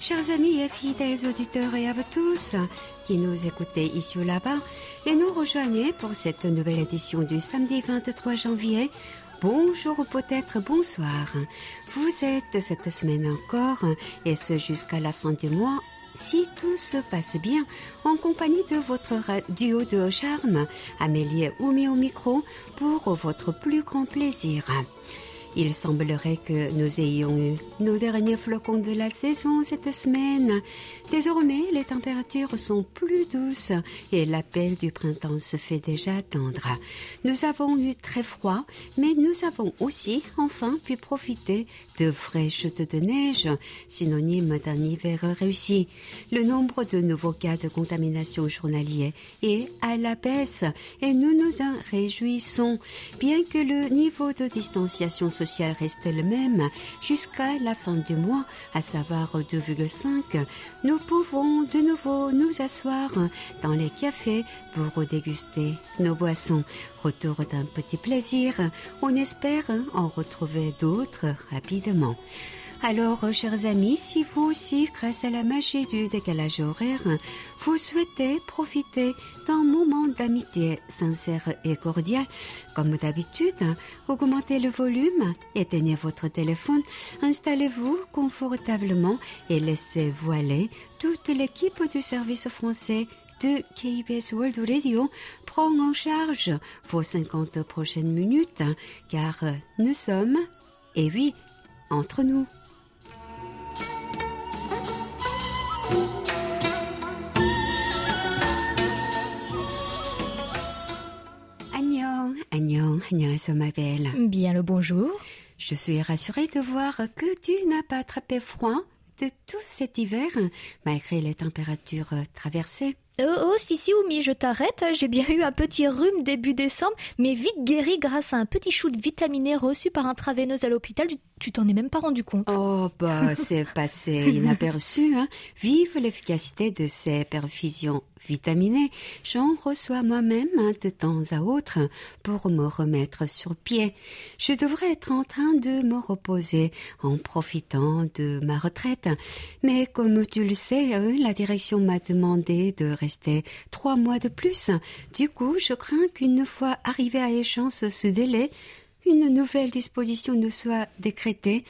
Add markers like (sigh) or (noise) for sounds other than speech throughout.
chers amis et fidèles auditeurs et à vous tous qui nous écoutez ici ou là-bas et nous rejoignez pour cette nouvelle édition du samedi 23 janvier. Bonjour ou peut-être bonsoir. Vous êtes cette semaine encore et ce jusqu'à la fin du mois si tout se passe bien, en compagnie de votre duo de charme, Amélie Oumi au micro, pour votre plus grand plaisir. Il semblerait que nous ayons eu nos derniers flocons de la saison cette semaine. Désormais, les températures sont plus douces et l'appel du printemps se fait déjà attendre. Nous avons eu très froid, mais nous avons aussi enfin pu profiter de vraies chutes de neige, synonyme d'un hiver réussi. Le nombre de nouveaux cas de contamination journalier est à la baisse et nous nous en réjouissons, bien que le niveau de distanciation sociale reste le même jusqu'à la fin du mois, à savoir 2,5. Nous pouvons de nouveau nous asseoir dans les cafés pour déguster nos boissons. Retour d'un petit plaisir. On espère en retrouver d'autres rapidement. Alors, chers amis, si vous aussi, grâce à la magie du décalage horaire, vous souhaitez profiter d'un moment d'amitié sincère et cordial, comme d'habitude, augmentez le volume, éteignez votre téléphone, installez-vous confortablement et laissez-vous aller. Toute l'équipe du service français de KBS World Radio prend en charge vos 50 prochaines minutes, car nous sommes, et oui, entre nous. Annyeong, ma belle. Bien le bonjour. Je suis rassurée de voir que tu n'as pas attrapé froid de tout cet hiver, malgré les températures traversées. Oh, oh, si, si, Oumi, je t'arrête. J'ai bien eu un petit rhume début décembre, mais vite guéri grâce à un petit shoot vitaminé reçu par un traveineuse à l'hôpital. Tu t'en es même pas rendu compte. Oh, bah, (laughs) c'est passé inaperçu, hein. Vive l'efficacité de ces perfusions vitaminées. J'en reçois moi-même hein, de temps à autre pour me remettre sur pied. Je devrais être en train de me reposer en profitant de ma retraite. Mais comme tu le sais, euh, la direction m'a demandé de rester trois mois de plus. Du coup, je crains qu'une fois arrivé à échéance ce délai, une nouvelle disposition ne soit décrétée,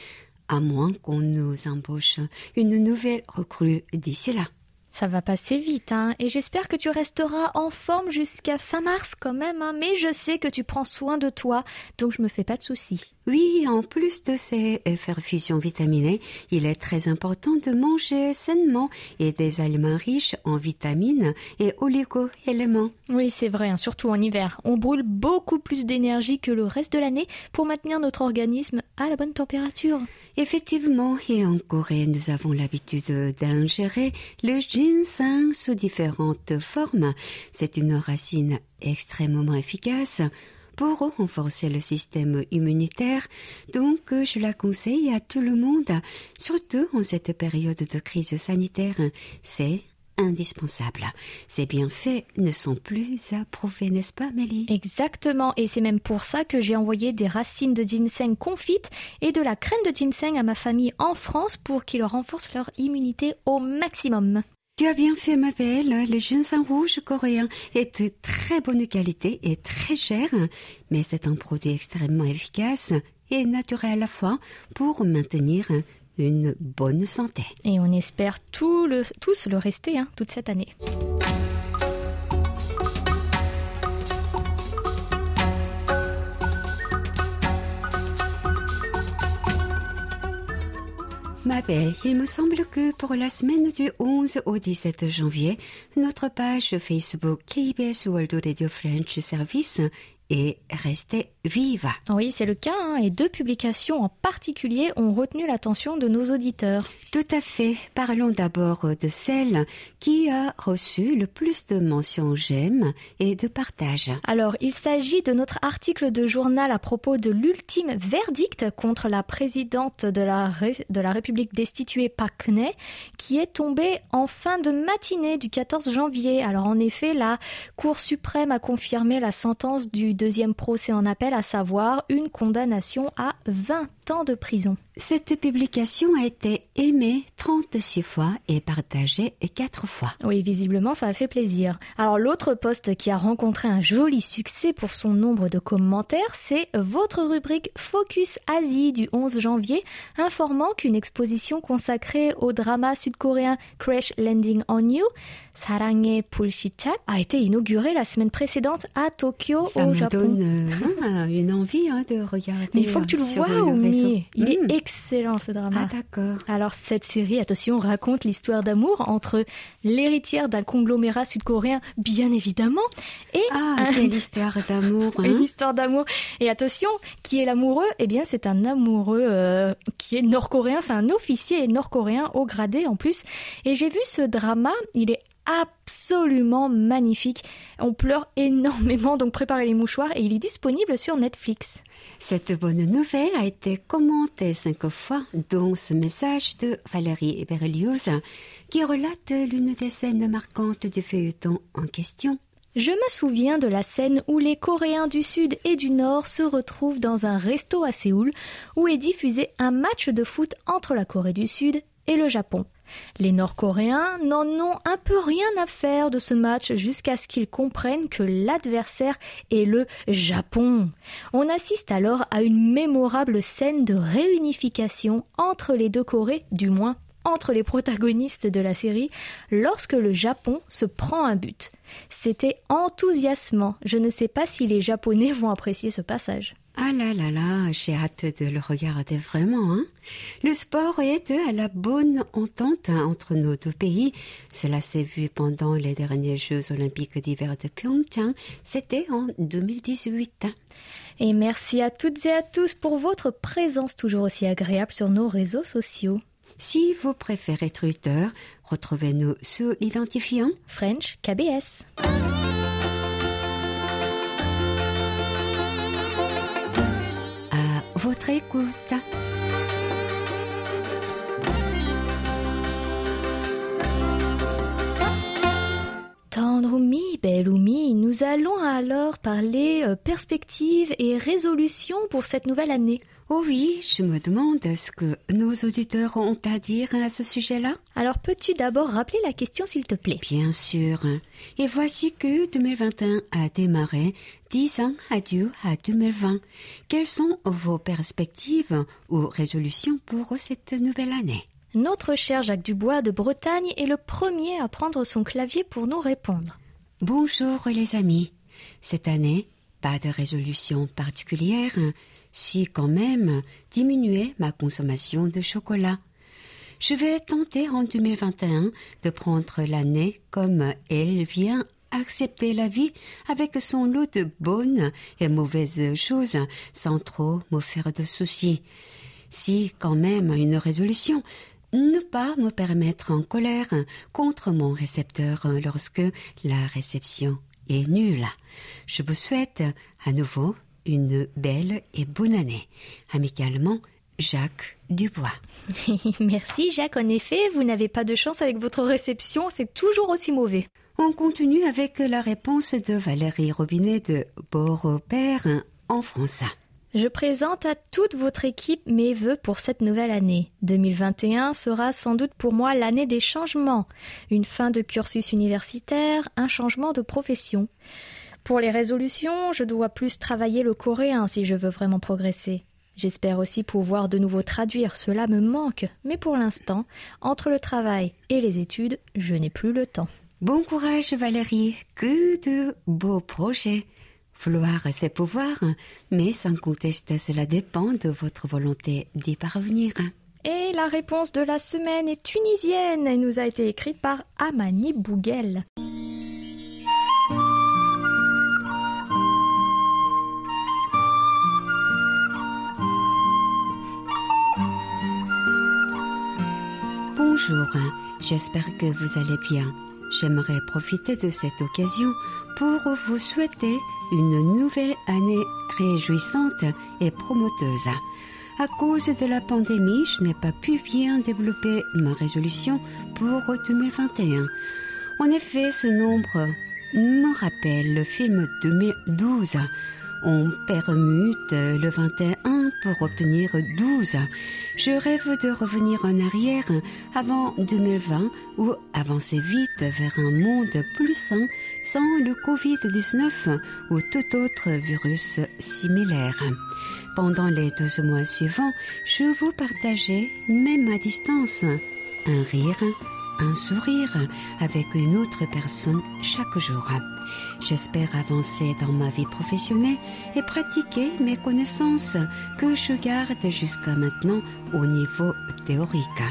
à moins qu'on nous embauche une nouvelle recrue d'ici là. Ça va passer vite, hein, et j'espère que tu resteras en forme jusqu'à fin mars quand même, hein, mais je sais que tu prends soin de toi, donc je me fais pas de soucis. Oui, en plus de ces perfusions vitaminées, il est très important de manger sainement et des aliments riches en vitamines et oligo-éléments. Oui, c'est vrai, hein, surtout en hiver. On brûle beaucoup plus d'énergie que le reste de l'année pour maintenir notre organisme à la bonne température. Effectivement, et en Corée, nous avons l'habitude d'ingérer le ginseng sous différentes formes. C'est une racine extrêmement efficace pour renforcer le système immunitaire. Donc, je la conseille à tout le monde, surtout en cette période de crise sanitaire. C'est indispensable. Ces bienfaits ne sont plus à prouver, n'est-ce pas, Mélie? Exactement, et c'est même pour ça que j'ai envoyé des racines de ginseng confites et de la crème de ginseng à ma famille en France pour qu'ils renforcent leur immunité au maximum. Tu as bien fait, ma belle. Le ginseng rouge coréen est de très bonne qualité et très cher, mais c'est un produit extrêmement efficace et naturel à la fois pour maintenir une bonne santé. Et on espère tous le rester hein, toute cette année. Ma belle, il me semble que pour la semaine du 11 au 17 janvier, notre page Facebook KBS World Radio French Service est restée vive. Oui, c'est le cas, hein, et deux publications en particulier ont retenu l'attention de nos auditeurs. Tout à fait. Parlons d'abord de celle qui a reçu le plus de mentions j'aime et de partage. Alors, il s'agit de notre article de journal à propos de l'ultime verdict contre la présidente de la, de la République destituée Geun-hye, qui est tombé en fin de matinée du 14 janvier. Alors, en effet, la Cour suprême a confirmé la sentence du deuxième procès en appel à savoir une condamnation à 20 ans de prison. Cette publication a été aimée 36 fois et partagée 4 fois. Oui, visiblement, ça a fait plaisir. Alors, l'autre poste qui a rencontré un joli succès pour son nombre de commentaires, c'est votre rubrique Focus Asie du 11 janvier, informant qu'une exposition consacrée au drama sud-coréen Crash Landing on You Saranghe Pulshichak a été inaugurée la semaine précédente à Tokyo, Ça au me Japon. donne euh, (laughs) une envie hein, de regarder. Mais il faut que tu euh, le sur vois, Il est Mm. excellent ce drama. Ah d'accord. Alors cette série, attention, raconte l'histoire d'amour entre l'héritière d'un conglomérat sud-coréen, bien évidemment, et Ah, un- quelle (laughs) histoire d'amour. hein. une histoire d'amour. Et attention, qui est l'amoureux? Eh bien, c'est un amoureux euh, qui est nord-coréen, c'est un officier nord-coréen au gradé en plus. Et j'ai vu ce drama, il est absolument magnifique. On pleure énormément, donc préparez les mouchoirs et il est disponible sur Netflix. Cette bonne nouvelle a été commentée cinq fois, dont ce message de Valérie Berlioz, qui relate l'une des scènes marquantes du feuilleton en question. Je me souviens de la scène où les Coréens du Sud et du Nord se retrouvent dans un resto à Séoul où est diffusé un match de foot entre la Corée du Sud et le Japon. Les Nord-Coréens n'en ont un peu rien à faire de ce match jusqu'à ce qu'ils comprennent que l'adversaire est le Japon. On assiste alors à une mémorable scène de réunification entre les deux Corées, du moins entre les protagonistes de la série, lorsque le Japon se prend un but. C'était enthousiasmant. Je ne sais pas si les Japonais vont apprécier ce passage. Ah là là là, j'ai hâte de le regarder vraiment. Hein. Le sport est à la bonne entente entre nos deux pays. Cela s'est vu pendant les derniers Jeux olympiques d'hiver de Pyeongchang. C'était en 2018. Et merci à toutes et à tous pour votre présence toujours aussi agréable sur nos réseaux sociaux. Si vous préférez Twitter, retrouvez-nous sous l'identifiant French KBS. Votre écoute. Tendre Oumi, belle Oumi, nous allons alors parler euh, perspectives et résolutions pour cette nouvelle année. Oh oui, je me demande ce que nos auditeurs ont à dire à ce sujet-là. Alors peux-tu d'abord rappeler la question s'il te plaît? Bien sûr. Et voici que 2021 a démarré. 10 ans adieu à 2020. Quelles sont vos perspectives ou résolutions pour cette nouvelle année? Notre cher Jacques Dubois de Bretagne est le premier à prendre son clavier pour nous répondre. Bonjour les amis. Cette année, pas de résolution particulière, si quand même diminuer ma consommation de chocolat. Je vais tenter en 2021 de prendre l'année comme elle vient accepter la vie avec son lot de bonnes et mauvaises choses sans trop me faire de soucis. Si quand même une résolution, ne pas me permettre en colère contre mon récepteur lorsque la réception est nulle. Je vous souhaite à nouveau une belle et bonne année. Amicalement, Jacques Dubois. (laughs) Merci Jacques, en effet, vous n'avez pas de chance avec votre réception, c'est toujours aussi mauvais. On continue avec la réponse de Valérie Robinet de Beaurepaire en français. Je présente à toute votre équipe mes vœux pour cette nouvelle année. 2021 sera sans doute pour moi l'année des changements. Une fin de cursus universitaire, un changement de profession. Pour les résolutions, je dois plus travailler le coréen si je veux vraiment progresser. J'espère aussi pouvoir de nouveau traduire, cela me manque, mais pour l'instant, entre le travail et les études, je n'ai plus le temps. Bon courage Valérie, que de beaux projets. Vouloir c'est pouvoir, mais sans conteste cela dépend de votre volonté d'y parvenir. Et la réponse de la semaine est tunisienne et nous a été écrite par Amani Bouguel. Bonjour, j'espère que vous allez bien. J'aimerais profiter de cette occasion pour vous souhaiter une nouvelle année réjouissante et promoteuse. À cause de la pandémie, je n'ai pas pu bien développer ma résolution pour 2021. En effet, ce nombre me rappelle le film 2012. On permute le 21 pour obtenir 12. Je rêve de revenir en arrière avant 2020 ou avancer vite vers un monde plus sain sans le Covid-19 ou tout autre virus similaire. Pendant les 12 mois suivants, je vous partageais, même à distance, un rire, un sourire avec une autre personne chaque jour. J'espère avancer dans ma vie professionnelle et pratiquer mes connaissances que je garde jusqu'à maintenant au niveau théorique.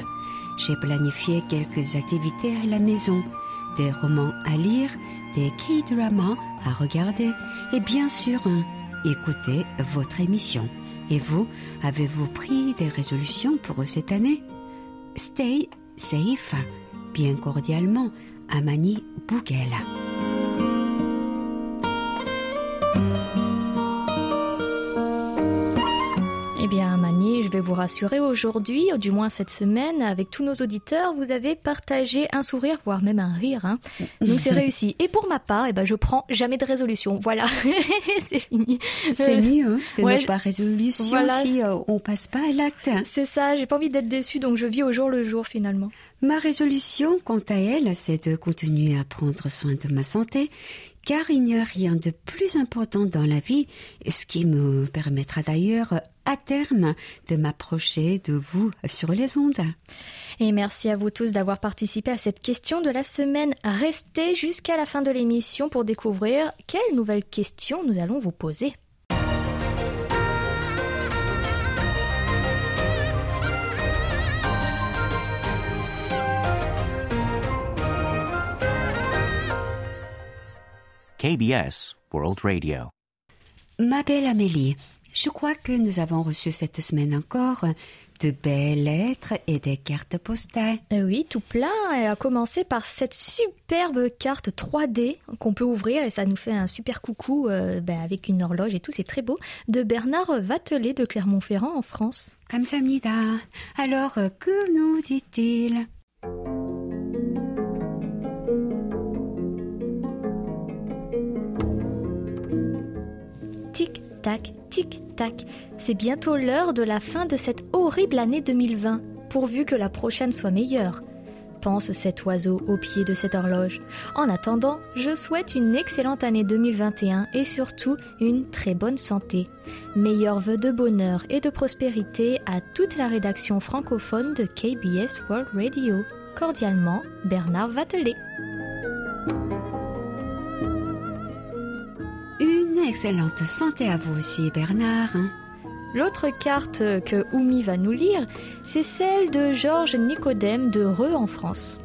J'ai planifié quelques activités à la maison, des romans à lire, des K-dramas à regarder et bien sûr écouter votre émission. Et vous, avez-vous pris des résolutions pour cette année? Stay safe. Bien cordialement, Amani Bougela. Vous rassurer aujourd'hui, du moins cette semaine, avec tous nos auditeurs, vous avez partagé un sourire, voire même un rire. Hein. Donc c'est réussi. Et pour ma part, eh ben, je prends jamais de résolution. Voilà, (laughs) c'est fini. C'est mieux hein, de ne pas résolution si euh, on passe pas à l'acte. C'est ça, j'ai pas envie d'être déçue, donc je vis au jour le jour finalement. Ma résolution, quant à elle, c'est de continuer à prendre soin de ma santé car il n'y a rien de plus important dans la vie, ce qui me permettra d'ailleurs à terme de m'approcher de vous sur les ondes. Et merci à vous tous d'avoir participé à cette question de la semaine. Restez jusqu'à la fin de l'émission pour découvrir quelles nouvelles questions nous allons vous poser. KBS World Radio. Ma belle Amélie, je crois que nous avons reçu cette semaine encore de belles lettres et des cartes postales. Euh, oui, tout plein, et à commencer par cette superbe carte 3D qu'on peut ouvrir et ça nous fait un super coucou euh, ben, avec une horloge et tout, c'est très beau, de Bernard Vatelet de Clermont-Ferrand en France. Mida. Alors, que nous dit-il? Tic-tac, tic-tac. C'est bientôt l'heure de la fin de cette horrible année 2020, pourvu que la prochaine soit meilleure. Pense cet oiseau au pied de cette horloge. En attendant, je souhaite une excellente année 2021 et surtout une très bonne santé. Meilleurs vœux de bonheur et de prospérité à toute la rédaction francophone de KBS World Radio. Cordialement, Bernard Vatelet. Excellente santé à vous aussi, Bernard. L'autre carte que Oumi va nous lire, c'est celle de Georges Nicodème de Reux en France.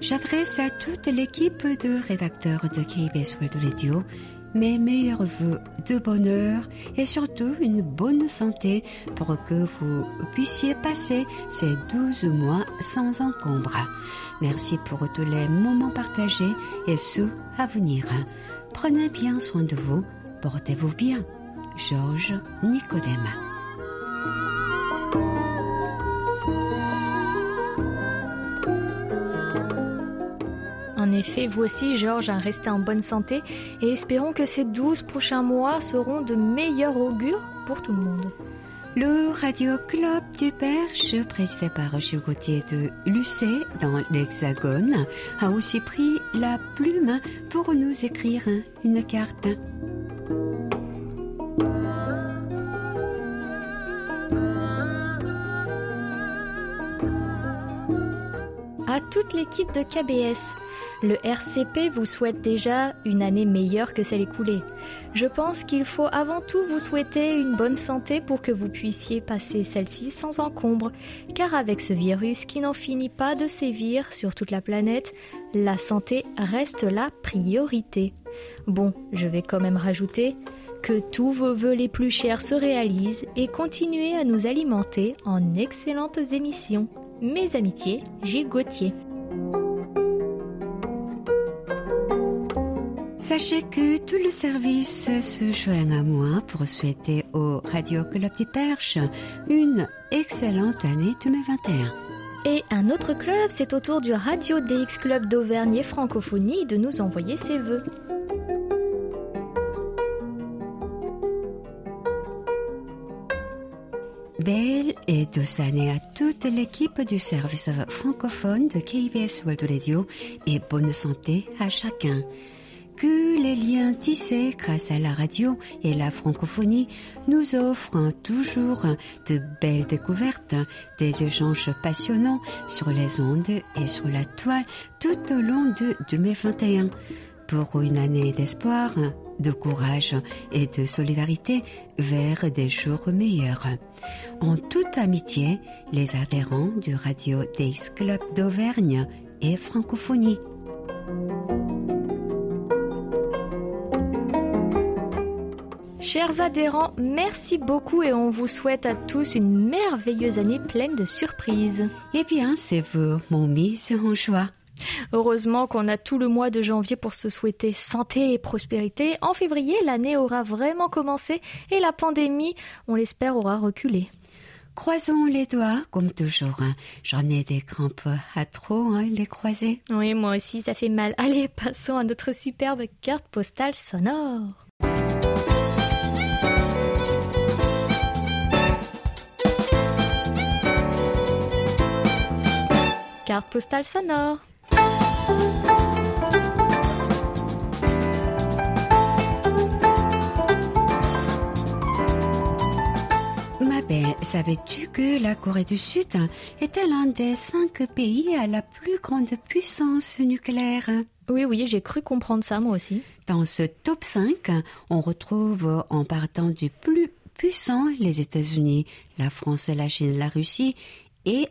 J'adresse à toute l'équipe de rédacteurs de KBS World Radio mes meilleurs voeux de bonheur et surtout une bonne santé pour que vous puissiez passer ces 12 mois sans encombre. Merci pour tous les moments partagés et ceux à venir. Prenez bien soin de vous, portez-vous bien. Georges Nicodème. Effet, vous aussi, Georges, restez en bonne santé et espérons que ces 12 prochains mois seront de meilleurs augures pour tout le monde. Le Radio Club du Perche, présidé par Gilles Gauthier de Lucé dans l'Hexagone, a aussi pris la plume pour nous écrire une carte. À toute l'équipe de KBS, le RCP vous souhaite déjà une année meilleure que celle écoulée. Je pense qu'il faut avant tout vous souhaiter une bonne santé pour que vous puissiez passer celle-ci sans encombre, car avec ce virus qui n'en finit pas de sévir sur toute la planète, la santé reste la priorité. Bon, je vais quand même rajouter que tous vos voeux les plus chers se réalisent et continuez à nous alimenter en excellentes émissions. Mes amitiés, Gilles Gauthier. Sachez que tout le service se joint à moi pour souhaiter au Radio Club des Perches une excellente année 2021. Et un autre club, c'est au tour du Radio DX Club d'Auvergne et Francophonie de nous envoyer ses vœux. Belle et douce année à toute l'équipe du service francophone de KBS World Radio et bonne santé à chacun. Que les liens tissés grâce à la radio et la francophonie nous offrent toujours de belles découvertes, des échanges passionnants sur les ondes et sur la toile tout au long de 2021 pour une année d'espoir, de courage et de solidarité vers des jours meilleurs. En toute amitié, les adhérents du Radio Days Club d'Auvergne et Francophonie. Chers adhérents, merci beaucoup et on vous souhaite à tous une merveilleuse année pleine de surprises. Eh bien, c'est vous, mon mise en joie. Heureusement qu'on a tout le mois de janvier pour se souhaiter santé et prospérité. En février, l'année aura vraiment commencé et la pandémie, on l'espère, aura reculé. Croisons les doigts, comme toujours. Hein. J'en ai des crampes à trop hein, les croiser. Oui, moi aussi, ça fait mal. Allez, passons à notre superbe carte postale sonore. Carte postale sonore. Ma belle, savais-tu que la Corée du Sud était l'un des cinq pays à la plus grande puissance nucléaire? Oui, oui, j'ai cru comprendre ça moi aussi. Dans ce top 5, on retrouve en partant du plus puissant les États-Unis, la France, la Chine, la Russie et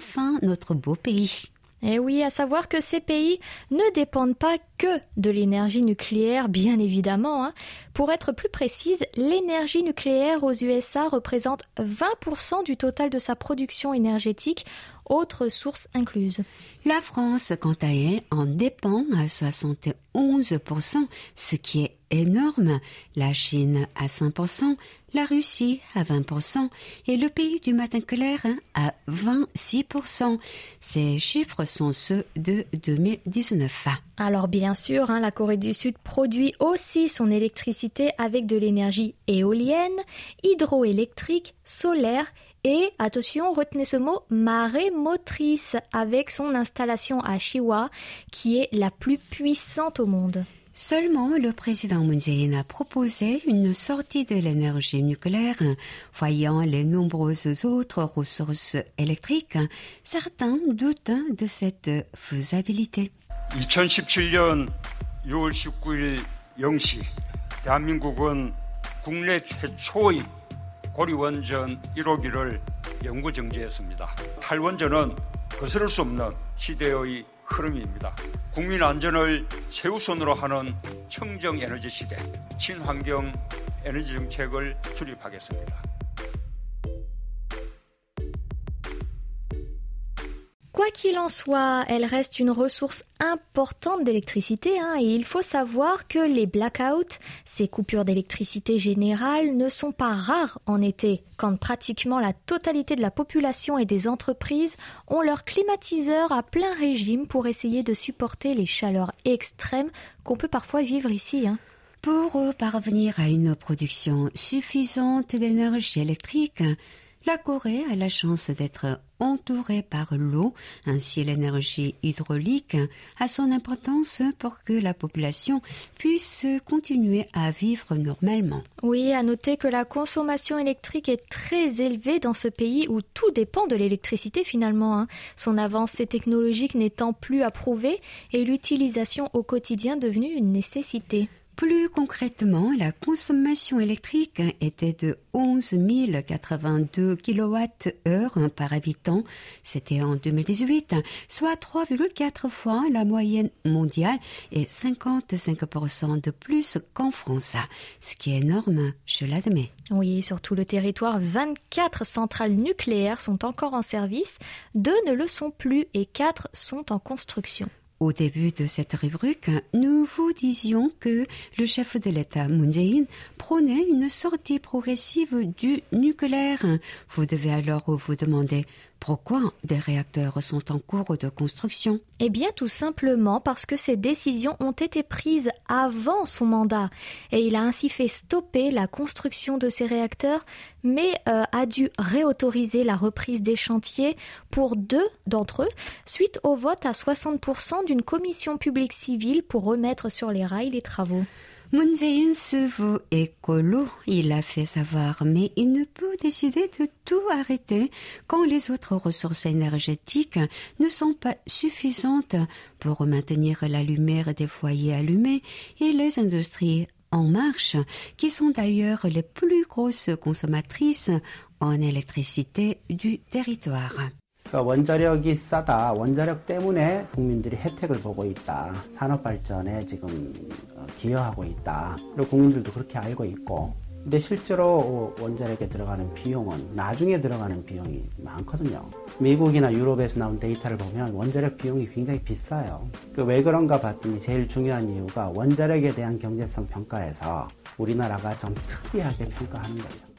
enfin notre beau pays. Et eh oui, à savoir que ces pays ne dépendent pas que de l'énergie nucléaire, bien évidemment. Hein. Pour être plus précise, l'énergie nucléaire aux USA représente 20% du total de sa production énergétique, autres sources incluses. La France, quant à elle, en dépend à 71%, ce qui est énorme. La Chine à 5%, la Russie à 20% et le pays du matin clair hein, à 26%. Ces chiffres sont ceux de 2019. Alors bien sûr, hein, la Corée du Sud produit aussi son électricité avec de l'énergie éolienne, hydroélectrique, solaire et, attention, retenez ce mot, marée motrice avec son installation à Chiwa qui est la plus puissante au monde. Seulement, le président Moon Jae-in a proposé une sortie de l'énergie nucléaire, voyant les nombreuses autres ressources électriques. Certains doutent de cette faisabilité. 2017년 6월 19일 0시 대한민국은 국내 최초의 고리원전 1호기를 연구 정지했습니다. 탈원전은 거스를 수 없는 시대의 흐름입니다. 국민 안전을 최우선으로 하는 청정 에너지 시대, 친환경 에너지 정책을 수립하겠습니다. Quoi qu'il en soit, elle reste une ressource importante d'électricité hein, et il faut savoir que les blackouts, ces coupures d'électricité générales, ne sont pas rares en été, quand pratiquement la totalité de la population et des entreprises ont leur climatiseur à plein régime pour essayer de supporter les chaleurs extrêmes qu'on peut parfois vivre ici. Hein. Pour parvenir à une production suffisante d'énergie électrique, la Corée a la chance d'être entourée par l'eau, ainsi l'énergie hydraulique a son importance pour que la population puisse continuer à vivre normalement. Oui, à noter que la consommation électrique est très élevée dans ce pays où tout dépend de l'électricité finalement. Hein. Son avancée technologique n'étant plus approuvée et l'utilisation au quotidien devenue une nécessité. Plus concrètement, la consommation électrique était de 11 082 kWh par habitant. C'était en 2018, soit 3,4 fois la moyenne mondiale et 55% de plus qu'en France. Ce qui est énorme, je l'admets. Oui, sur tout le territoire, 24 centrales nucléaires sont encore en service, deux ne le sont plus et quatre sont en construction. Au début de cette rubrique, nous vous disions que le chef de l'État, Moon Jae-in, prônait une sortie progressive du nucléaire. Vous devez alors vous demander Pourquoi des réacteurs sont en cours de construction? Eh bien, tout simplement parce que ces décisions ont été prises avant son mandat et il a ainsi fait stopper la construction de ces réacteurs, mais euh, a dû réautoriser la reprise des chantiers pour deux d'entre eux suite au vote à 60% d'une commission publique civile pour remettre sur les rails les travaux. Moon se veut écolo, il a fait savoir, mais il ne peut décider de tout arrêter quand les autres ressources énergétiques ne sont pas suffisantes pour maintenir la lumière des foyers allumés et les industries en marche, qui sont d'ailleurs les plus grosses consommatrices en électricité du territoire. 그러니까 원자력이 싸다. 원자력 때문에 국민들이 혜택을 보고 있다. 산업 발전에 지금 어, 기여하고 있다. 그리고 국민들도 그렇게 알고 있고. 근데 실제로 원자력에 들어가는 비용은 나중에 들어가는 비용이 많거든요. 미국이나 유럽에서 나온 데이터를 보면 원자력 비용이 굉장히 비싸요. 그 왜 그런가 봤더니 제일 중요한 이유가 원자력에 대한 경제성 평가에서 우리나라가 좀 특이하게 평가하는 거예요.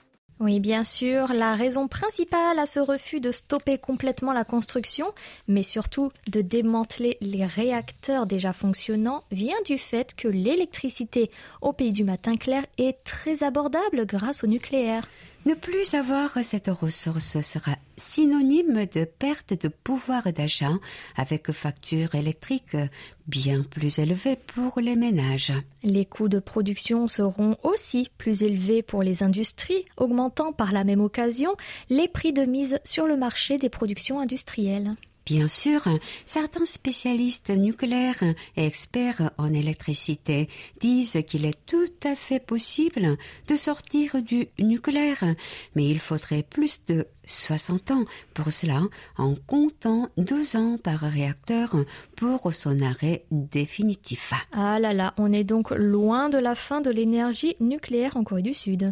Oui, bien sûr, la raison principale à ce refus de stopper complètement la construction, mais surtout de démanteler les réacteurs déjà fonctionnants, vient du fait que l'électricité au pays du matin clair est très abordable grâce au nucléaire. Ne plus avoir cette ressource sera synonyme de perte de pouvoir d'achat avec facture électrique bien plus élevée pour les ménages. Les coûts de production seront aussi plus élevés pour les industries, augmentant par la même occasion les prix de mise sur le marché des productions industrielles. Bien sûr, certains spécialistes nucléaires et experts en électricité disent qu'il est tout à fait possible de sortir du nucléaire, mais il faudrait plus de 60 ans pour cela, en comptant 12 ans par réacteur pour son arrêt définitif. Ah là là, on est donc loin de la fin de l'énergie nucléaire en Corée du Sud.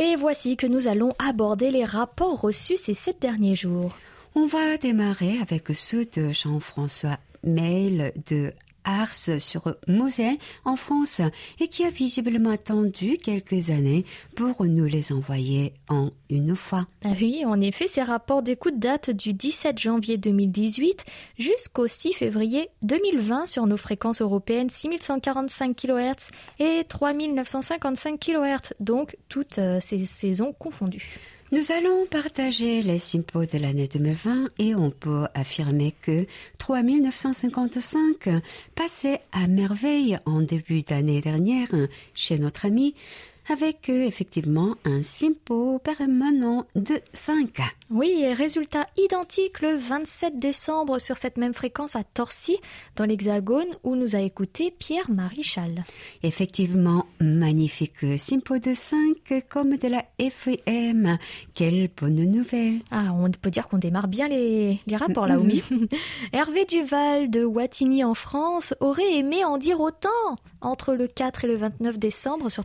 Et voici que nous allons aborder les rapports reçus ces sept derniers jours. On va démarrer avec ceux de Jean-François Mail de Ars sur Moselle en France et qui a visiblement attendu quelques années pour nous les envoyer en une fois. Ah oui, en effet, ces rapports d'écoute datent du 17 janvier 2018 jusqu'au 6 février 2020 sur nos fréquences européennes 6145 kHz et 3955 kHz, donc toutes euh, ces saisons confondues. Nous allons partager les simpos de l'année 2020 et on peut affirmer que 3955 passait à merveille en début d'année dernière chez notre ami avec euh, effectivement un simpo permanent de 5. Oui, et résultat identique le 27 décembre sur cette même fréquence à Torcy, dans l'Hexagone, où nous a écouté Pierre Maréchal. Effectivement, magnifique simpo de 5 comme de la FM. Quelle bonne nouvelle. Ah, on peut dire qu'on démarre bien les, les rapports là, Oumi. (laughs) Hervé Duval de Wattignies en France aurait aimé en dire autant entre le 4 et le 29 décembre sur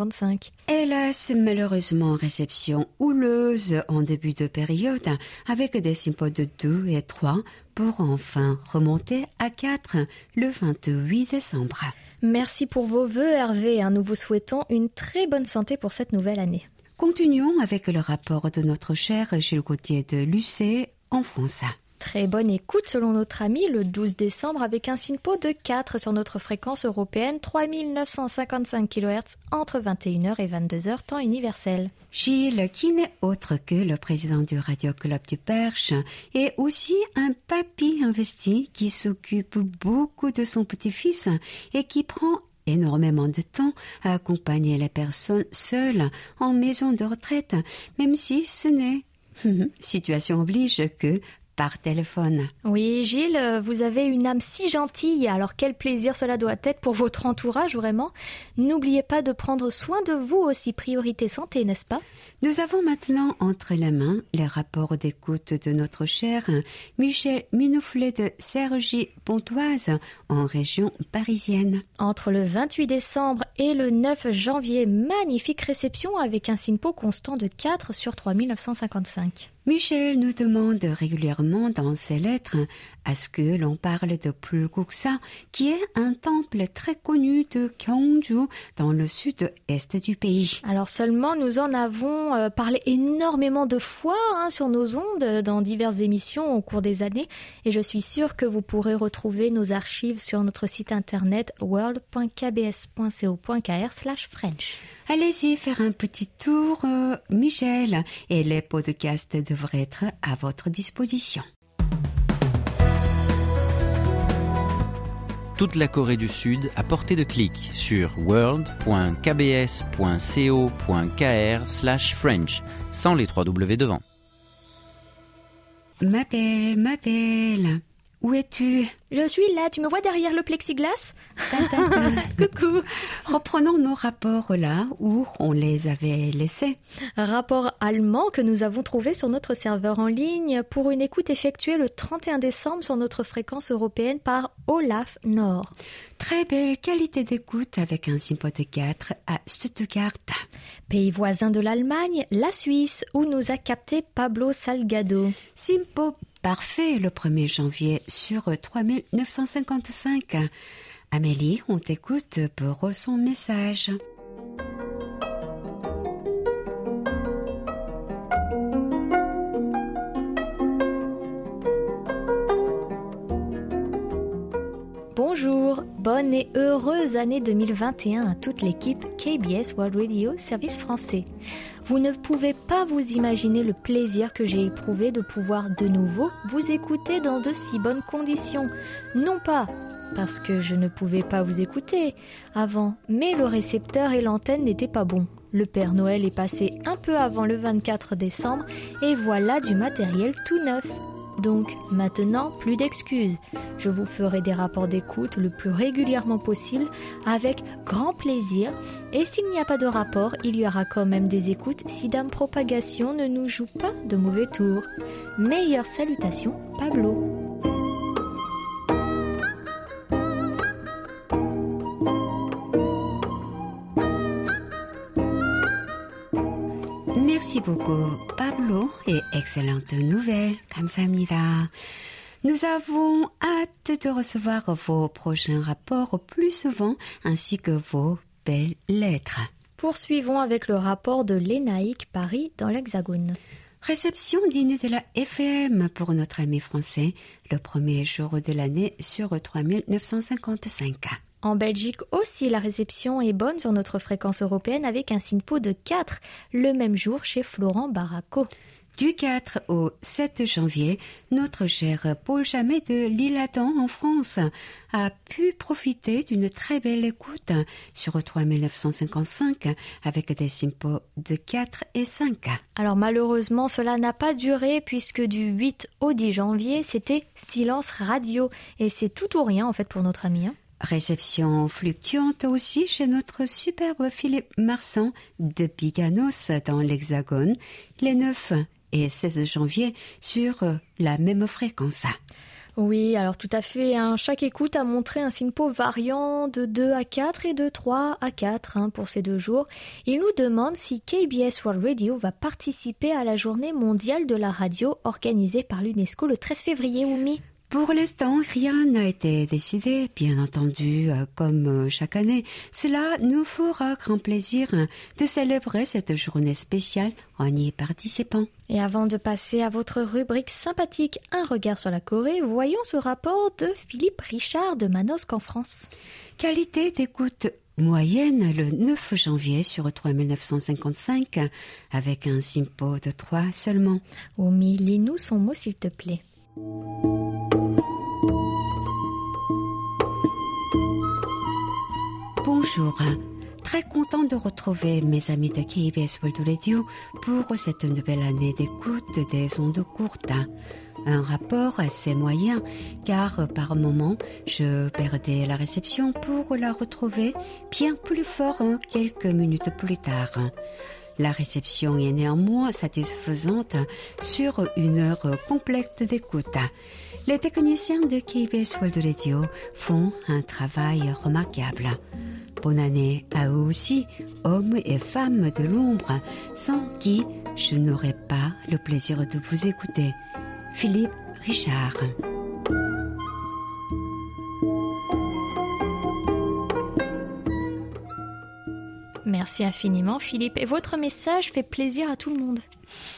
3955. Hélas, malheureusement, réception houleuse en début de période avec des simpos de 2 et 3 pour enfin remonter à 4 le 28 décembre. Merci pour vos voeux, Hervé. Nous vous souhaitons une très bonne santé pour cette nouvelle année. Continuons avec le rapport de notre cher Gilles Gauthier de Lucé en France. Très bonne écoute selon notre ami le 12 décembre avec un SINPO de 4 sur notre fréquence européenne 3955 kHz entre 21h et 22h temps universel. Gilles, qui n'est autre que le président du Radio Club du Perche, est aussi un papy investi qui s'occupe beaucoup de son petit-fils et qui prend énormément de temps à accompagner les personnes seules en maison de retraite, même si ce n'est (laughs) Situation oblige que par téléphone. Oui, Gilles, euh, vous avez une âme si gentille, alors quel plaisir cela doit être pour votre entourage, vraiment. N'oubliez pas de prendre soin de vous aussi, priorité santé, n'est-ce pas? Nous avons maintenant entre les mains les rapports d'écoute de notre cher Michel Minouflet de Sergi Pontoise en région parisienne. Entre le 28 décembre et le 9 janvier, magnifique réception avec un SINPO constant de 4 sur 3955. Michel nous demande régulièrement dans ses lettres à ce que l'on parle de Pulguksa, qui est un temple très connu de Gyeongju dans le sud-est du pays. Alors seulement, nous en avons euh, parlé énormément de fois hein, sur nos ondes dans diverses émissions au cours des années, et je suis sûre que vous pourrez retrouver nos archives sur notre site internet world.kbs.co.kr/french. Allez-y faire un petit tour, euh, Michel, et les podcasts devraient être à votre disposition. Toute la Corée du Sud à portée de clic sur world.kbs.co.kr/french sans les trois W devant. Ma belle, ma belle, où es-tu Je suis là, tu me vois derrière le plexiglas (laughs) Coucou Reprenons nos rapports là où on les avait laissés. Rapport allemand que nous avons trouvé sur notre serveur en ligne pour une écoute effectuée le 31 décembre sur notre fréquence européenne par Olaf Nord. Très belle qualité d'écoute avec un Simpo de 4 à Stuttgart. Pays voisin de l'Allemagne, la Suisse, où nous a capté Pablo Salgado. Simpo parfait le 1er janvier sur 3955. Amélie, on t'écoute pour son message. Bonjour, bonne et heureuse année 2021 à toute l'équipe KBS World Radio Service français. Vous ne pouvez pas vous imaginer le plaisir que j'ai éprouvé de pouvoir de nouveau vous écouter dans de si bonnes conditions. Non pas parce que je ne pouvais pas vous écouter avant, mais le récepteur et l'antenne n'étaient pas bons. Le Père Noël est passé un peu avant le 24 décembre et voilà du matériel tout neuf. Donc maintenant, plus d'excuses. Je vous ferai des rapports d'écoute le plus régulièrement possible avec grand plaisir. Et s'il n'y a pas de rapport, il y aura quand même des écoutes si Dame Propagation ne nous joue pas de mauvais tours. Meilleures salutations, Pablo. Merci beaucoup, Pablo, et excellente nouvelle. 감사합니다. Nous avons hâte de recevoir vos prochains rapports plus souvent, ainsi que vos belles lettres. Poursuivons avec le rapport de l'ENAIC Paris dans l'Hexagone. Réception digne de la FM pour notre ami français, le premier jour de l'année sur 3955. En Belgique aussi, la réception est bonne sur notre fréquence européenne avec un SINPO de 4, le même jour chez Florent Barraco. Du 4 au 7 janvier, notre cher Paul Jamet de Lille-Adam en France a pu profiter d'une très belle écoute sur 3955 avec des simpos de 4 et 5. Alors malheureusement, cela n'a pas duré puisque du 8 au 10 janvier, c'était silence radio et c'est tout ou rien en fait pour notre ami. Hein. Réception fluctuante aussi chez notre superbe Philippe Marsan de Biganos dans l'Hexagone, les 9 et 16 janvier sur la même fréquence. Oui, alors tout à fait. Hein. Chaque écoute a montré un SINPO variant de 2 à 4 et de 3 à 4 hein, pour ces deux jours. Il nous demande si KBS World Radio va participer à la journée mondiale de la radio organisée par l'UNESCO le 13 février, Oumi. Pour l'instant, rien n'a été décidé, bien entendu, euh, comme euh, chaque année. Cela nous fera grand plaisir de célébrer cette journée spéciale en y participant. Et avant de passer à votre rubrique sympathique Un regard sur la Corée, voyons ce rapport de Philippe Richard de Manosque en France. Qualité d'écoute moyenne le 9 janvier sur 3955 avec un simpo de 3 seulement. Omi, lis-nous son mot s'il te plaît. Bonjour. très content de retrouver mes amis de KBS World Radio pour cette nouvelle année d'écoute des ondes courtes. Un rapport assez moyen car par moment je perdais la réception pour la retrouver bien plus fort quelques minutes plus tard. La réception est néanmoins satisfaisante sur une heure complète d'écoute. Les techniciens de KBS World font un travail remarquable. Bonne année à eux aussi, hommes et femmes de l'ombre, sans qui je n'aurais pas le plaisir de vous écouter. Philippe Richard. Merci infiniment Philippe et votre message fait plaisir à tout le monde.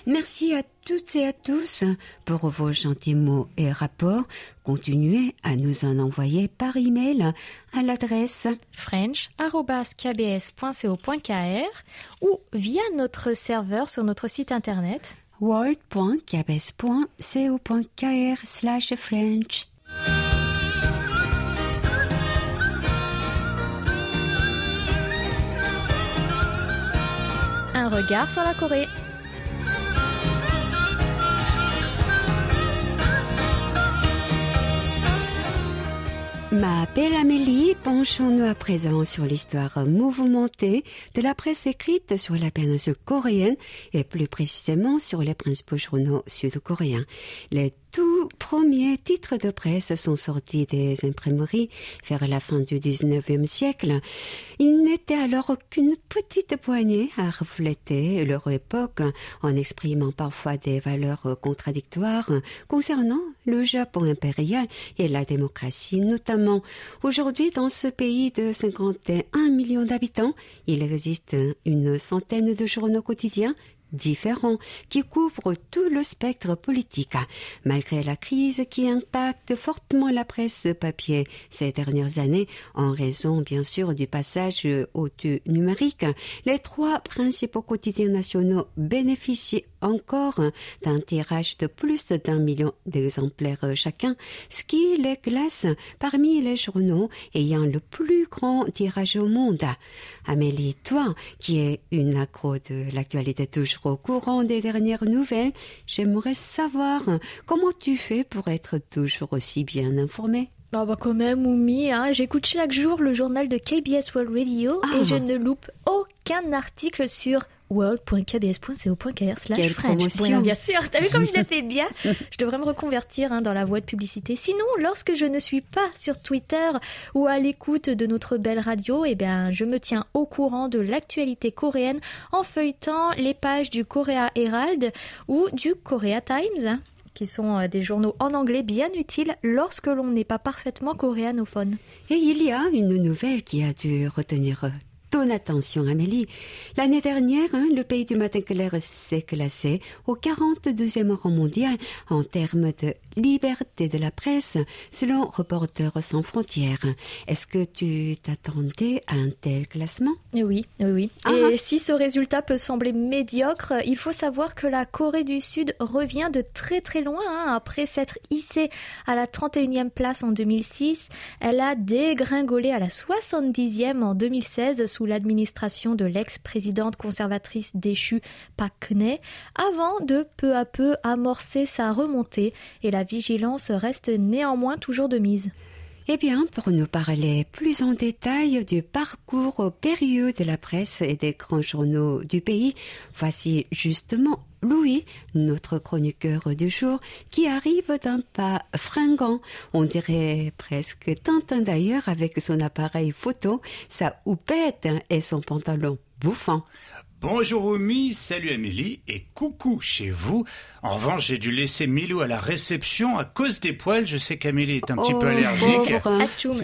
Merci à toutes et à tous pour vos gentils mots et rapports. Continuez à nous en envoyer par email à l'adresse french.kbs.co.kr ou via notre serveur sur notre site internet world.kbs.co.kr Regard sur la Corée. Ma belle Amélie, penchons-nous à présent sur l'histoire mouvementée de la presse écrite sur la péninsule coréenne et plus précisément sur les principaux journaux sud-coréens. Les tout premiers titres de presse sont sortis des imprimeries vers la fin du 19e siècle. Ils n'étaient alors qu'une petite poignée à refléter leur époque en exprimant parfois des valeurs contradictoires concernant le Japon impérial et la démocratie notamment. Aujourd'hui, dans ce pays de 51 millions d'habitants, il existe une centaine de journaux quotidiens différents qui couvrent tout le spectre politique. Malgré la crise qui impacte fortement la presse papier ces dernières années, en raison bien sûr du passage au numérique, les trois principaux quotidiens nationaux bénéficient encore d'un tirage de plus d'un million d'exemplaires chacun, ce qui les classe parmi les journaux ayant le plus grand tirage au monde. Amélie, toi, qui es une accro de l'actualité toujours au courant des dernières nouvelles, j'aimerais savoir comment tu fais pour être toujours aussi bien informé? Ah bah quand même, Oumi, hein, j'écoute chaque jour le journal de KBS World Radio et Ah. je ne loupe aucun article sur world.kbs.co.kr slash French. bien sûr, t'as vu comme je le fais bien? Je devrais me reconvertir hein, dans la voie de publicité. Sinon, lorsque je ne suis pas sur Twitter ou à l'écoute de notre belle radio, eh bien, je me tiens au courant de l'actualité coréenne en feuilletant les pages du Korea Herald ou du Korea Times. hein, qui sont euh, des journaux en anglais bien utiles lorsque l'on n'est pas parfaitement coréanophone. Et il y a une nouvelle qui a dû retenir ton attention, Amélie. L'année dernière, hein, le pays du matin clair s'est classé au 42e rang mondial en termes de liberté de la presse, selon Reporters sans frontières. Est-ce que tu t'attendais à un tel classement? Eh Oui, oui, oui. Ah. Et si ce résultat peut sembler médiocre, il faut savoir que la Corée du Sud revient de très très loin. hein. Après s'être hissée à la 31e place en 2006, elle a dégringolé à la 70e en 2016 sous l'administration de l'ex-présidente conservatrice déchue Geun-hye, avant de peu à peu amorcer sa remontée. Et la vigilance reste néanmoins toujours de mise. Eh bien, pour nous parler plus en détail du parcours périlleux de la presse et des grands journaux du pays, voici justement Louis, notre chroniqueur du jour, qui arrive d'un pas fringant, on dirait presque Tintin d'ailleurs avec son appareil photo, sa houppette et son pantalon bouffant. Bonjour Omi, salut Amélie et coucou chez vous. En revanche, j'ai dû laisser Milou à la réception à cause des poils. Je sais qu'Amélie est un petit peu Oh, allergique.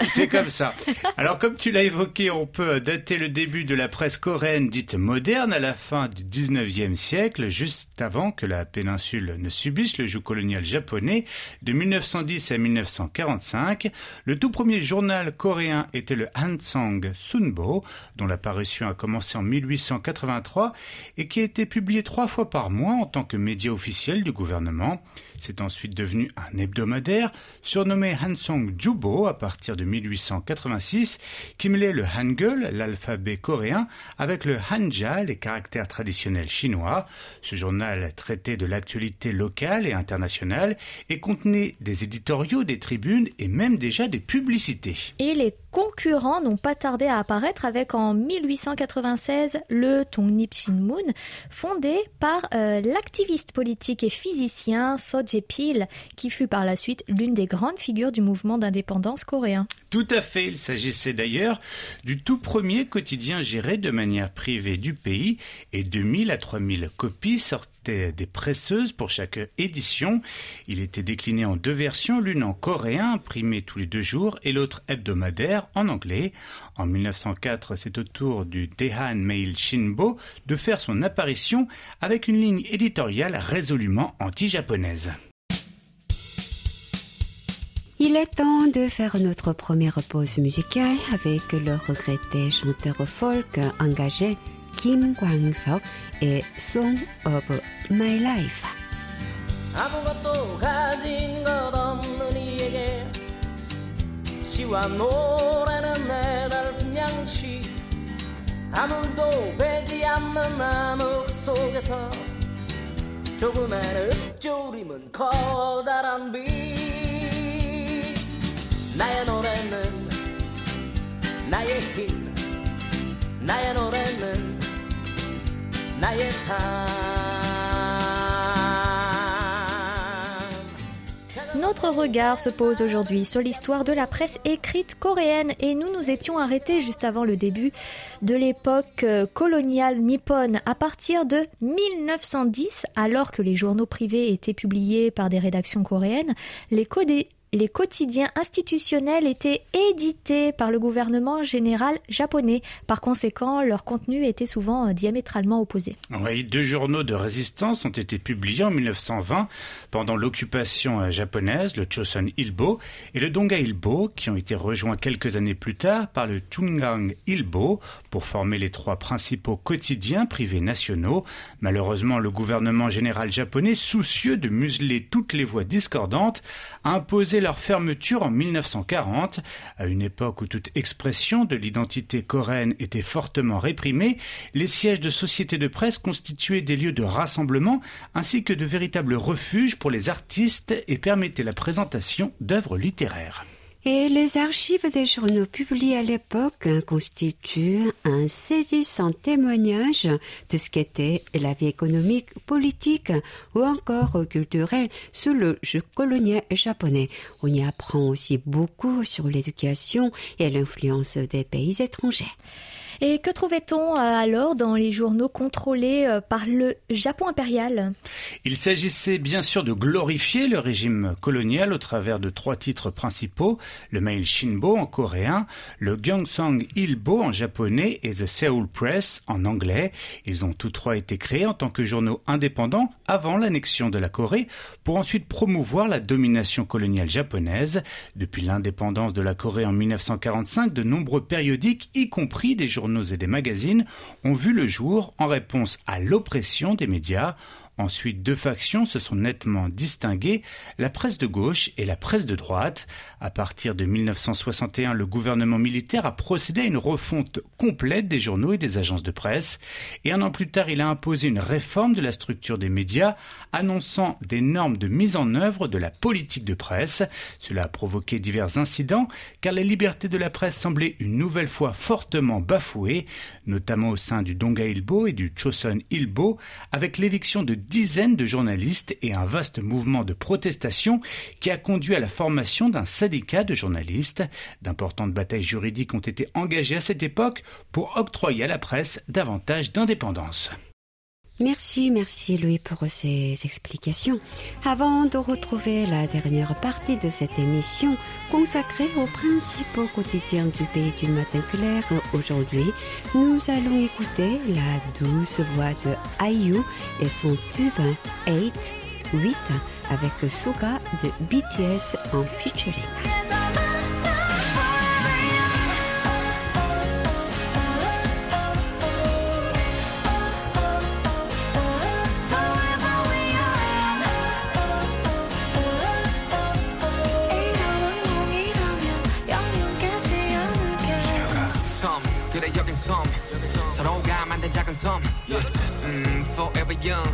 (laughs) C'est- comme ça. Alors, comme tu l'as évoqué, on peut dater le début de la presse coréenne dite moderne à la fin du 19e siècle, juste avant que la péninsule ne subisse le joug colonial japonais. De 1910 à 1945, le tout premier journal coréen était le Hansong Sunbo, dont la parution a commencé en 1893 1983 et qui a été publié trois fois par mois en tant que média officiel du gouvernement. C'est ensuite devenu un hebdomadaire surnommé Hansong Jubo à partir de 1886 qui mêlait le Hangul, l'alphabet coréen, avec le Hanja, les caractères traditionnels chinois. Ce journal traitait de l'actualité locale et internationale et contenait des éditoriaux, des tribunes et même déjà des publicités. Concurrents n'ont pas tardé à apparaître avec en 1896 le Tongnip Shinmun, fondé par euh, l'activiste politique et physicien So Jae-pil, qui fut par la suite l'une des grandes figures du mouvement d'indépendance coréen. Tout à fait, il s'agissait d'ailleurs du tout premier quotidien géré de manière privée du pays et 2000 à 3000 copies des presseuses pour chaque édition. Il était décliné en deux versions, l'une en coréen imprimée tous les deux jours et l'autre hebdomadaire en anglais. En 1904, c'est au tour du Daehan Mail Shinbo de faire son apparition avec une ligne éditoriale résolument anti-japonaise. Il est temps de faire notre première pause musicale avec le regretté chanteur folk engagé Et Song of My Life. 아무것도 가진 것 없는 이에게 시와 노래는 내달픈 양치 아무도 베지 않는 암흑 속에서 조그만 읊조림은 커다란 빛 나의 노래는 나의 힘 나의 노래는 Notre regard se pose aujourd'hui sur l'histoire de la presse écrite coréenne et nous nous étions arrêtés juste avant le début de l'époque euh, coloniale nippone. À partir de 1910 alors que les journaux privés étaient publiés par des rédactions coréennes, les, les quotidiens institutionnels étaient édités par le gouvernement général japonais. Par conséquent, leur contenu était souvent euh, diamétralement opposé. Oui, deux journaux de résistance ont été publiés en 1920 pendant l'occupation euh, japonaise, le Chosun Ilbo et le Donga Ilbo, qui ont été rejoints quelques années plus tard par le Chungang Ilbo pour former les trois principaux quotidiens privés nationaux. Malheureusement, le gouvernement général japonais, soucieux de museler toutes les voix discordantes, a imposé leur fermeture en 1940, à une époque où toute expression de l'identité coréenne était fortement réprimée, les sièges de sociétés de presse constituaient des lieux de rassemblement ainsi que de véritables refuges pour les artistes et permettaient la présentation d'œuvres littéraires. Et les archives des journaux publiés à l'époque hein, constituent un saisissant témoignage de ce qu'était la vie économique, politique ou encore culturelle sous le jeu colonial japonais. On y apprend aussi beaucoup sur l'éducation et l'influence des pays étrangers. Et que trouvait-on euh, alors dans les journaux contrôlés euh, par le Japon impérial? Il s'agissait bien sûr de glorifier le régime colonial au travers de trois titres principaux, le Mail Shinbo en coréen, le Gyeongsang Ilbo en japonais et The Seoul Press en anglais. Ils ont tous trois été créés en tant que journaux indépendants avant l'annexion de la Corée pour ensuite promouvoir la domination coloniale japonaise. Depuis l'indépendance de la Corée en 1945, de nombreux périodiques, y compris des journaux et des magazines, ont vu le jour en réponse à l'oppression des médias. Ensuite, deux factions se sont nettement distinguées, la presse de gauche et la presse de droite. À partir de 1961, le gouvernement militaire a procédé à une refonte complète des journaux et des agences de presse. Et un an plus tard, il a imposé une réforme de la structure des médias, annonçant des normes de mise en œuvre de la politique de presse. Cela a provoqué divers incidents, car la liberté de la presse semblait une nouvelle fois fortement bafouée, notamment au sein du Donga Ilbo et du Chosun Ilbo, avec l'éviction de dizaines de journalistes et un vaste mouvement de protestation qui a conduit à la formation d'un syndicat de journalistes. D'importantes batailles juridiques ont été engagées à cette époque pour octroyer à la presse davantage d'indépendance. Merci, merci Louis pour ces explications. Avant de retrouver la dernière partie de cette émission consacrée aux principaux quotidiens du pays du matin clair, aujourd'hui, nous allons écouter la douce voix de Ayu et son pub 8, 8 avec Suga de BTS en featuring. 작은 섬. 음, forever young.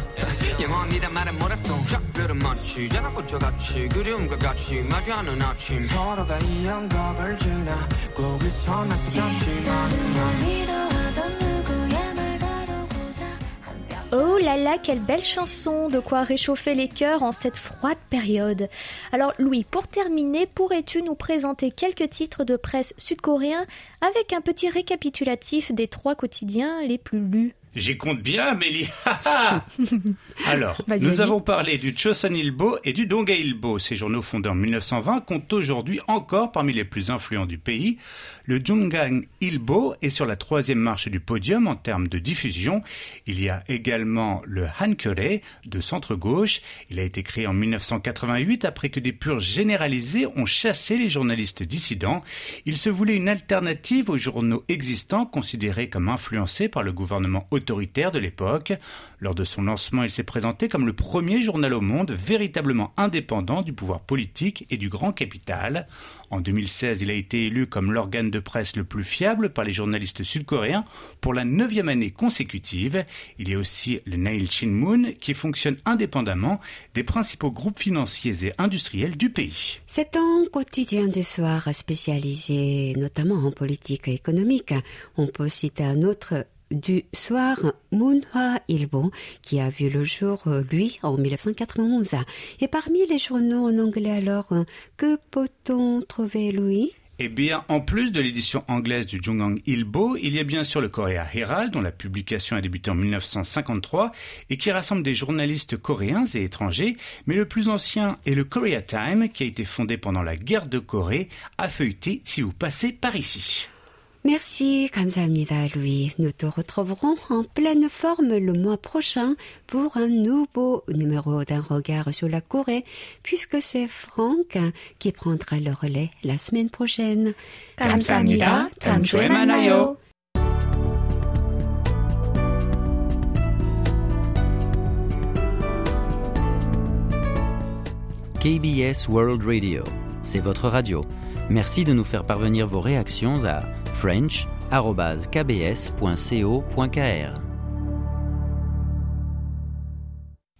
영원이란 말은 몰랐어 작별은 마치 자나꽃처같이 그리움과 같이 마주하는 아침. 서로가 이 영겁을 지나고 있어 나 다시 만나 Oh là là, quelle belle chanson, de quoi réchauffer les cœurs en cette froide période. Alors Louis, pour terminer, pourrais-tu nous présenter quelques titres de presse sud-coréens avec un petit récapitulatif des trois quotidiens les plus lus? J'y compte bien, Amélie. (laughs) Alors, nous avons parlé du Chosun Ilbo et du Donghae Ilbo. Ces journaux fondés en 1920 comptent aujourd'hui encore parmi les plus influents du pays. Le Jungang Ilbo est sur la troisième marche du podium en termes de diffusion. Il y a également le Hankyoreh de centre-gauche. Il a été créé en 1988 après que des purges généralisées ont chassé les journalistes dissidents. Il se voulait une alternative aux journaux existants considérés comme influencés par le gouvernement autoritaire de l'époque. Lors de son lancement, il s'est présenté comme le premier journal au monde véritablement indépendant du pouvoir politique et du grand capital. En 2016, il a été élu comme l'organe de presse le plus fiable par les journalistes sud-coréens pour la neuvième année consécutive. Il y a aussi le Nail Shinmun qui fonctionne indépendamment des principaux groupes financiers et industriels du pays. C'est un quotidien du soir spécialisé notamment en politique économique. On peut citer un autre du soir, Munhwa Ilbo, qui a vu le jour, euh, lui, en 1991. Et parmi les journaux en anglais alors, euh, que peut-on trouver, Louis? Eh bien, en plus de l'édition anglaise du Jungang Ilbo, il y a bien sûr le Korea Herald, dont la publication a débuté en 1953 et qui rassemble des journalistes coréens et étrangers, mais le plus ancien est le Korea Time, qui a été fondé pendant la guerre de Corée, à feuilleter si vous passez par ici. Merci, 감사합니다, Louis. Nous te retrouverons en pleine forme le mois prochain pour un nouveau numéro d'un regard sur la Corée, puisque c'est Franck qui prendra le relais la semaine prochaine. 감사합니다. 다음 주에 만나요. KBS World Radio, c'est votre radio. Merci de nous faire parvenir vos réactions à french.kbs.co.kr.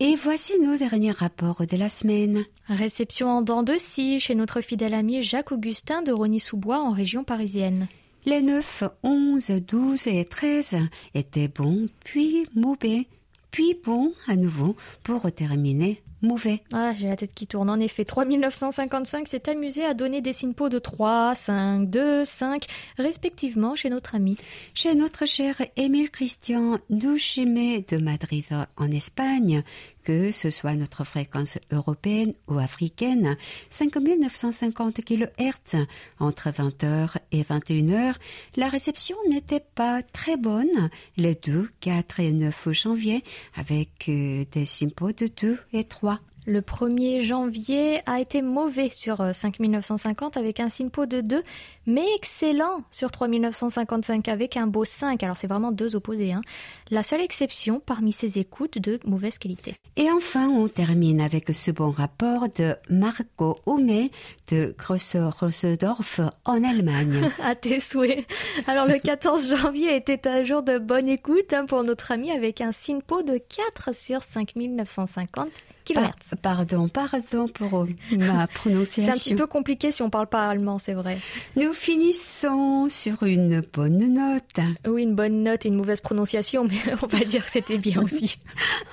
Et voici nos derniers rapports de la semaine. Réception en dents de scie chez notre fidèle ami Jacques Augustin de Rony-sous-Bois en région parisienne. Les 9, 11, 12 et 13 étaient bons, puis mauvais, puis bons à nouveau pour terminer mauvais. Ah, j'ai la tête qui tourne. En effet, 3955 s'est amusé à donner des SINPO de 3, 5, 2, 5, respectivement chez notre ami. Chez notre cher Émile Christian Douchimé de Madrid en Espagne, que ce soit notre fréquence européenne ou africaine, 5950 kHz entre 20h et 21h, la réception n'était pas très bonne les 2, 4 et 9 janvier avec euh, des sympos de 2 et 3. Le 1er janvier a été mauvais sur euh, 5950 avec un SINPO de 2, mais excellent sur 3955 avec un beau 5. Alors c'est vraiment deux opposés. Hein. La seule exception parmi ces écoutes de mauvaise qualité. Et enfin, on termine avec ce bon rapport de Marco Hummel de Grosse-Rossendorf en Allemagne. (laughs) À tes souhaits. Alors le 14 janvier était un jour de bonne écoute hein, pour notre ami avec un SINPO de 4 sur 5950 kHz. Pa- pardon, pardon pour ma (laughs) C'est un prononciation. petit peu compliqué si on parle pas allemand, c'est vrai. Nous finissons sur une bonne note. Oui, une bonne note et une mauvaise prononciation, mais (laughs) on va dire que c'était bien aussi.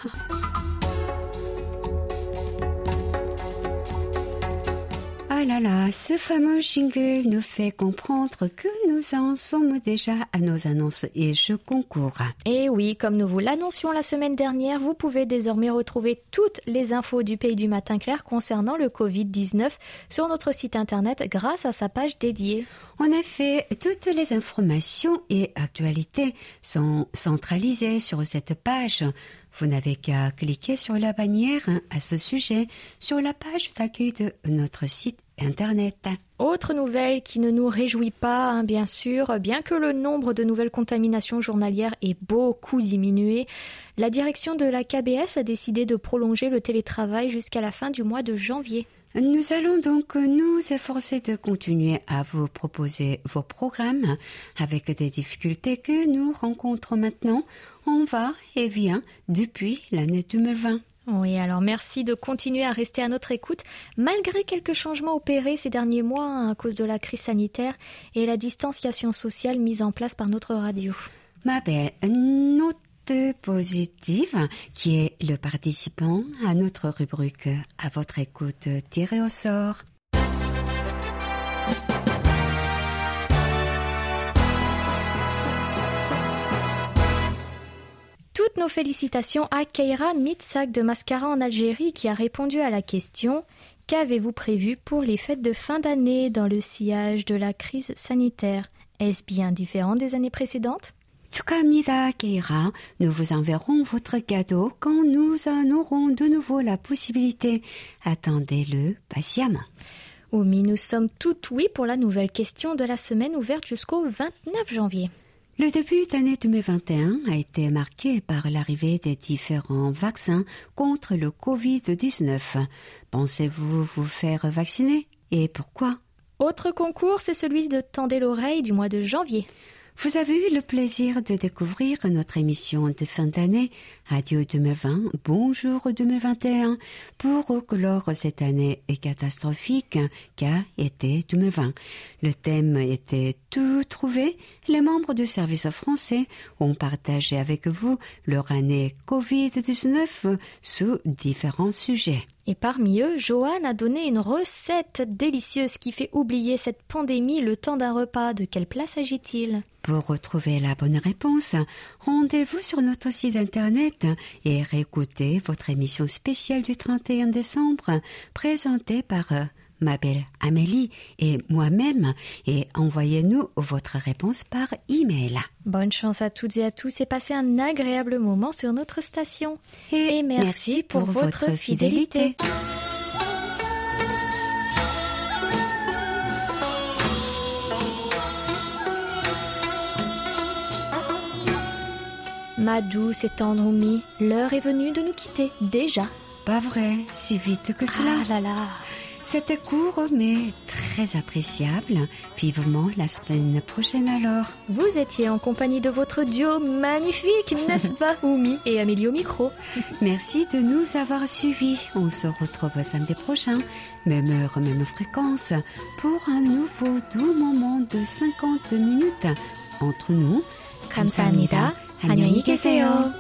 (laughs) Ah là là, ce fameux jingle nous fait comprendre que nous en sommes déjà à nos annonces et jeux concours. Et oui, comme nous vous l'annoncions la semaine dernière, vous pouvez désormais retrouver toutes les infos du pays du matin clair concernant le Covid-19 sur notre site internet grâce à sa page dédiée. En effet, toutes les informations et actualités sont centralisées sur cette page. Vous n'avez qu'à cliquer sur la bannière à ce sujet sur la page d'accueil de notre site internet. Autre nouvelle qui ne nous réjouit pas, hein, bien sûr, bien que le nombre de nouvelles contaminations journalières ait beaucoup diminué, la direction de la KBS a décidé de prolonger le télétravail jusqu'à la fin du mois de janvier. Nous allons donc nous efforcer de continuer à vous proposer vos programmes avec des difficultés que nous rencontrons maintenant. On va et vient depuis l'année 2020. Oui, alors merci de continuer à rester à notre écoute malgré quelques changements opérés ces derniers mois à cause de la crise sanitaire et la distanciation sociale mise en place par notre radio. Ma belle, note positive qui est le participant à notre rubrique à votre écoute tiré au sort. toutes nos félicitations à Keira Mitsak de Mascara en Algérie qui a répondu à la question Qu'avez-vous prévu pour les fêtes de fin d'année dans le sillage de la crise sanitaire? Est-ce bien différent des années précédentes? Tsukamida Keira, nous vous enverrons votre cadeau quand nous en aurons de nouveau la possibilité. Attendez-le patiemment. Oui, nous sommes toutes oui pour la nouvelle question de la semaine ouverte jusqu'au 29 janvier. Le début d'année 2021 a été marqué par l'arrivée des différents vaccins contre le Covid-19. Pensez-vous vous faire vacciner? Et pourquoi? Autre concours, c'est celui de Tendez l'oreille du mois de janvier. Vous avez eu le plaisir de découvrir notre émission de fin d'année Adieu 2020, bonjour 2021 pour clore cette année catastrophique qu'a été 2020. Le thème était tout trouvé. Les membres du service français ont partagé avec vous leur année Covid-19 sous différents sujets. Et parmi eux, Johan a donné une recette délicieuse qui fait oublier cette pandémie le temps d'un repas. De quelle place s'agit-il? Pour retrouver la bonne réponse, rendez-vous sur notre site internet et réécoutez votre émission spéciale du 31 décembre présentée par euh, ma belle Amélie et moi-même et envoyez-nous votre réponse par email. Bonne chance à toutes et à tous et passez un agréable moment sur notre station. Et, merci, pour, votre fidélité. Ma douce et tendre Oumi, l'heure est venue de nous quitter, déjà. Pas vrai, si vite que cela. Ah là là. C'était court mais très appréciable. Vivement la semaine prochaine alors. Vous étiez en compagnie de votre duo magnifique, n'est-ce pas, (laughs) Oumi et Amélie au micro. Merci de nous avoir suivis. On se retrouve samedi prochain, même heure, même fréquence, pour un nouveau doux moment de 50 minutes entre nous. 감사합니다. 안녕히 계세요.